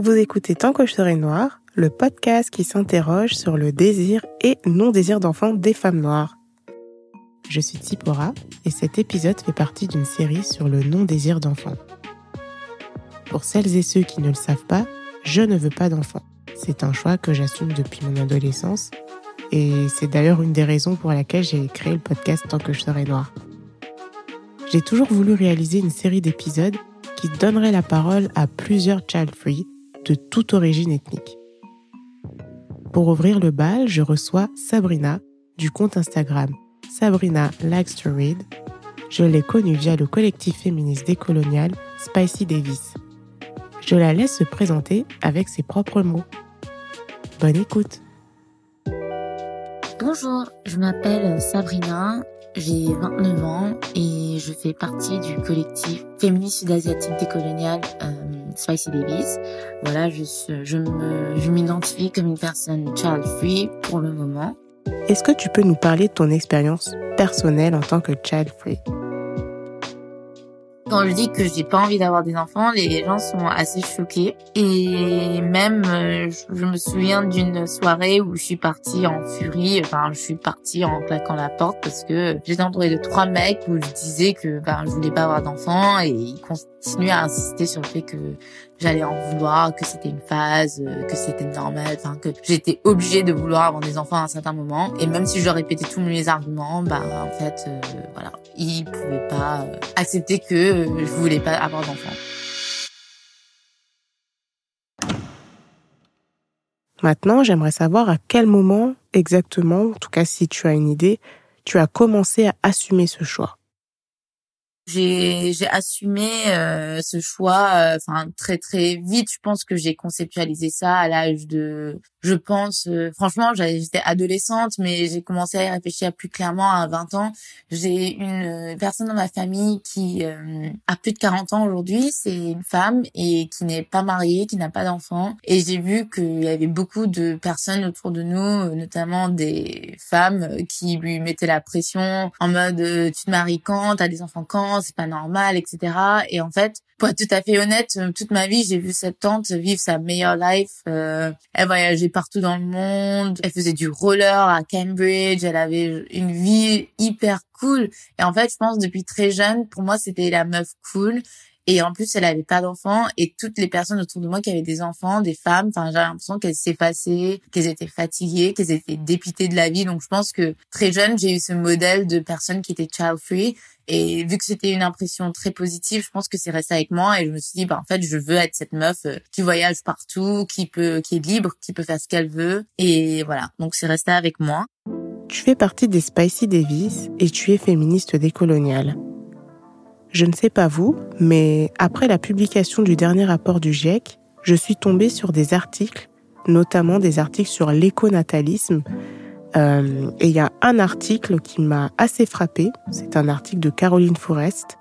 Vous écoutez Tant que je serai noire, le podcast qui s'interroge sur le désir et non-désir d'enfant des femmes noires. Je suis Tipora et cet épisode fait partie d'une série sur le non-désir d'enfant. Pour celles et ceux qui ne le savent pas, je ne veux pas d'enfant. C'est un choix que j'assume depuis mon adolescence et c'est d'ailleurs une des raisons pour laquelle j'ai créé le podcast Tant que je serai noire. J'ai toujours voulu réaliser une série d'épisodes qui donnerait la parole à plusieurs child-free de toute origine ethnique. Pour ouvrir le bal, je reçois Sabrina du compte Instagram Sabrina Likes to Read. Je l'ai connue via le collectif féministe décolonial Spicy Davis. Je la laisse se présenter avec ses propres mots. Bonne écoute. Bonjour, je m'appelle Sabrina, j'ai 29 ans et je fais partie du collectif féministe sud-asiatique décolonial euh, Spicy Davis. Voilà, je, je je m'identifie comme une personne child free pour le moment. Est-ce que tu peux nous parler de ton expérience personnelle en tant que child free quand je dis que j'ai pas envie d'avoir des enfants, les gens sont assez choqués. Et même, euh, je me souviens d'une soirée où je suis partie en furie. Enfin, je suis partie en claquant la porte parce que j'étais entourée de trois mecs où je disais que ben, je voulais pas avoir d'enfants et ils continuaient à insister sur le fait que j'allais en vouloir, que c'était une phase, euh, que c'était normal, enfin que j'étais obligée de vouloir avoir des enfants à un certain moment. Et même si je répétais tous mes arguments, bah en fait, euh, voilà, ils pouvaient pas euh, accepter que je voulais pas avoir d'enfants. Maintenant, j'aimerais savoir à quel moment exactement, en tout cas si tu as une idée, tu as commencé à assumer ce choix j'ai assumé euh, ce choix euh, enfin très très vite. Je pense que j'ai conceptualisé ça à l'âge de je pense euh, franchement j'étais adolescente mais j'ai commencé à y réfléchir plus clairement à 20 ans. J'ai une personne dans ma famille qui a plus de 40 ans aujourd'hui. C'est une femme et qui n'est pas mariée qui n'a pas d'enfant. Et j'ai vu qu'il y avait beaucoup de personnes autour de nous notamment des femmes qui lui mettaient la pression en mode tu te maries quand? T'as des enfants quand? C'est pas normal, etc. Et en fait, pour être tout à fait honnête, euh, toute ma vie, j'ai vu cette tante vivre sa meilleure life. Euh, elle voyageait partout dans le monde. Elle faisait du roller à Cambridge. Elle avait une vie hyper cool. Et en fait, je pense depuis très jeune, pour moi, c'était la meuf cool. Et en plus, elle avait pas d'enfants et toutes les personnes autour de moi qui avaient des enfants, des femmes, enfin, j'avais l'impression qu'elles s'effaçaient, qu'elles étaient fatiguées, qu'elles étaient dépitées de la vie. Donc, je pense que très jeune, j'ai eu ce modèle de personnes qui étaient child free. Et vu que c'était une impression très positive, je pense que c'est resté avec moi et je me suis dit, bah, en fait, je veux être cette meuf euh, qui voyage partout, qui peut, qui est libre, qui peut faire ce qu'elle veut. Et voilà. Donc, c'est resté avec moi. Tu fais partie des Spicy Davis et tu es féministe décoloniale. Je ne sais pas vous, mais après la publication du dernier rapport du GIEC, je suis tombée sur des articles, notamment des articles sur l'éconatalisme. Euh, et il y a un article qui m'a assez frappé. C'est un article de Caroline Forest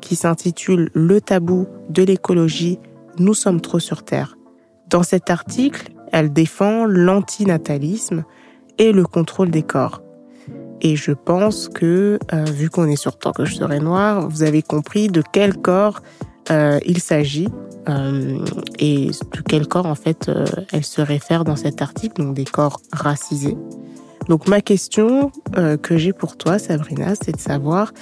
qui s'intitule Le tabou de l'écologie, nous sommes trop sur Terre. Dans cet article, elle défend l'antinatalisme et le contrôle des corps. Et je pense que, euh, vu qu'on est sur Tant que je serai noir, vous avez compris de quel corps euh, il s'agit euh, et de quel corps, en fait, elle se réfère dans cet article, donc des corps racisés. Donc ma question que j'ai pour toi, Sabrina, c'est de savoir,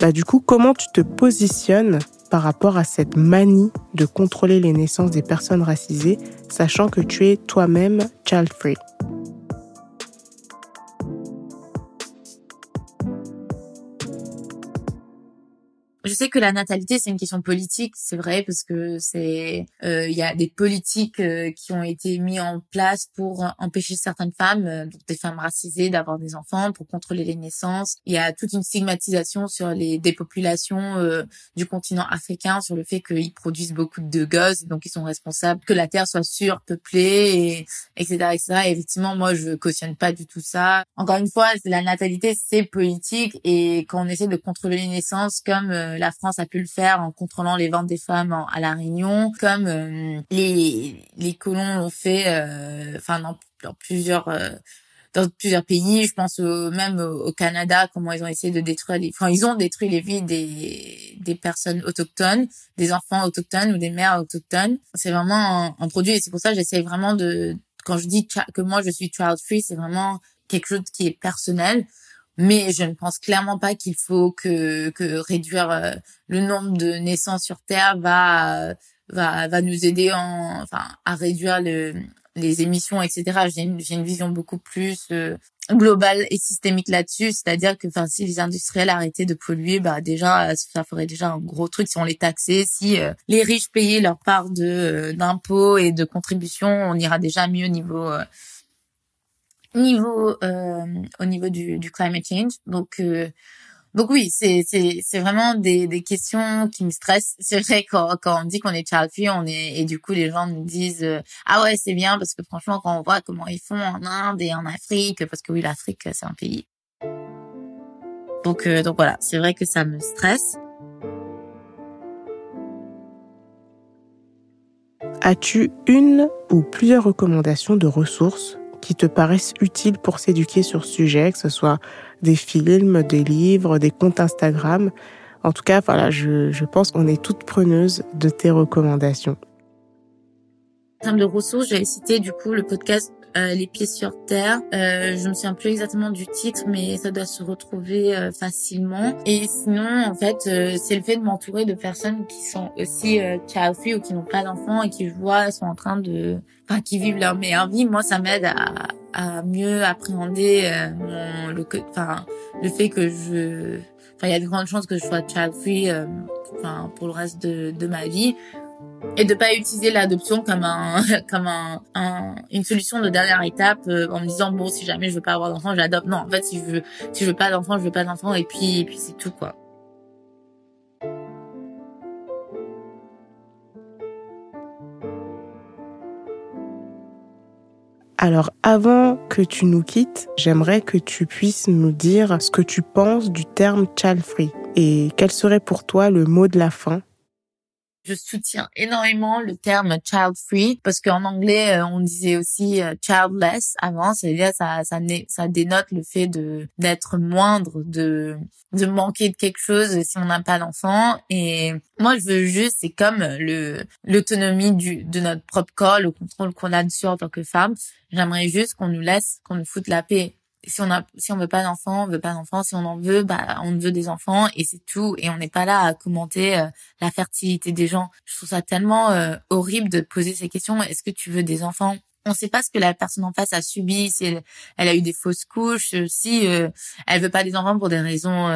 bah, du coup, comment tu te positionnes par rapport à cette manie de contrôler les naissances des personnes racisées, sachant que tu es toi-même child-free. Je sais que la natalité c'est une question politique, c'est vrai parce que c'est euh, il y a des politiques euh, qui ont été mis en place pour empêcher certaines femmes, euh, donc des femmes racisées, d'avoir des enfants, pour contrôler les naissances. Il y a toute une stigmatisation sur les dépopulations euh, du continent africain, sur le fait qu'ils produisent beaucoup de gosses, donc ils sont responsables que la terre soit surpeuplée, et, etc., etc. Et effectivement, moi je cautionne pas du tout ça. Encore une fois, la natalité c'est politique et quand on essaie de contrôler les naissances comme la France a pu le faire en contrôlant les ventes des femmes à la Réunion, comme euh, les les colons l'ont fait, euh, enfin dans, plusieurs euh, dans plusieurs pays. Je pense même au, Canada, comment ils ont essayé de détruire les, enfin ils ont détruit les vies des des personnes autochtones, des enfants autochtones ou des mères autochtones. C'est vraiment un, produit et c'est pour ça que j'essaie vraiment de quand je dis que moi je suis child free, c'est vraiment quelque chose qui est personnel mais je ne pense clairement pas qu'il faut que, que réduire euh, le nombre de naissances sur Terre va va va nous aider en enfin à réduire le, les émissions etc j'ai une, j'ai une vision beaucoup plus euh, globale et systémique là-dessus. C'est-à-dire que enfin si les industriels arrêtaient de polluer bah déjà ça ferait déjà un gros truc si on les taxait. Si euh, les riches payaient leur part de d'impôts et de contributions on ira déjà mieux niveau niveau euh, au niveau du, du climate change. Donc euh, donc oui, c'est c'est c'est vraiment des des questions qui me stressent. C'est vrai quand quand on dit qu'on est child free, on est et du coup les gens nous disent euh, ah ouais c'est bien parce que franchement quand on voit comment ils font en Inde et en Afrique parce que oui l'Afrique c'est un pays. Donc donc voilà, c'est vrai que ça me stresse. As-tu une ou plusieurs recommandations de ressources qui te paraissent utiles pour s'éduquer sur ce sujet, que ce soit des films, des livres, des comptes Instagram. En tout cas, voilà, je, je pense qu'on est toutes preneuses de tes recommandations. En termes de ressources, j'avais cité du coup le podcast euh, Les pieds sur terre. Euh, je me souviens plus exactement du titre, mais ça doit se retrouver euh, facilement. Et sinon, en fait, euh, c'est le fait de m'entourer de personnes qui sont aussi free ou qui n'ont pas d'enfants et qui je vois sont en train de, enfin, qui vivent leur meilleure vie. Moi, ça m'aide à, à mieux appréhender mon, le, enfin, le fait que je, enfin, il y a de grandes chances que je sois child free, enfin, pour le reste de, de ma vie et de pas utiliser l'adoption comme un comme un, une solution de dernière étape euh, en me disant bon si jamais je veux pas avoir d'enfant j'adopte. Non en fait si je veux si je veux pas d'enfant je veux pas d'enfant et puis et puis c'est tout quoi. Alors avant que tu nous quittes, j'aimerais que tu puisses nous dire ce que tu penses du terme child free. Et quel serait pour toi le mot de la fin je soutiens énormément le terme child free parce qu'en anglais euh, on disait aussi euh, childless avant, c'est-à-dire ça ça ça dénote le fait de d'être moindre, de de manquer de quelque chose si on n'a pas d'enfant. Et moi je veux juste c'est comme le l'autonomie du de notre propre corps, le contrôle qu'on a dessus en tant que femme. J'aimerais juste qu'on nous laisse qu'on nous foute la paix si on a si on veut pas d'enfants, on veut pas d'enfants. Si on en veut, bah on veut des enfants et c'est tout. Et on n'est pas là à commenter euh, la fertilité des gens. Je trouve ça tellement euh, horrible de poser ces questions. Est-ce que tu veux des enfants? On sait pas ce que la personne en face a subi, si elle, a eu des fausses couches, si euh, elle veut pas des enfants pour des raisons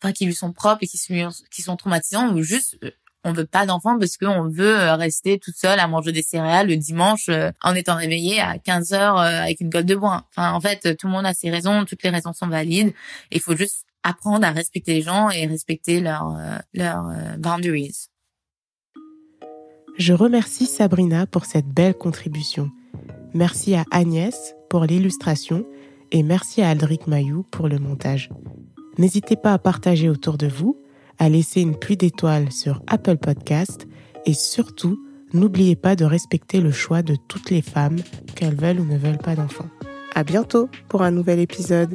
enfin qui lui sont propres et qui sont qui sont traumatisantes ou juste on veut pas d'enfants parce qu'on veut euh, rester toute seule à manger des céréales le dimanche euh, en étant réveillé à 15 heures euh, avec une gueule de bois. Enfin, en fait, tout le monde a ses raisons, toutes les raisons sont valides. Il faut juste apprendre à respecter les gens et respecter leurs leurs boundaries. Je remercie Sabrina pour cette belle contribution. Merci à Agnès pour l'illustration et merci à Aldric Mayou pour le montage. N'hésitez pas à partager autour de vous à laisser une pluie d'étoiles sur Apple Podcast et surtout, n'oubliez pas de respecter le choix de toutes les femmes, qu'elles veulent ou ne veulent pas d'enfants. À bientôt pour un nouvel épisode.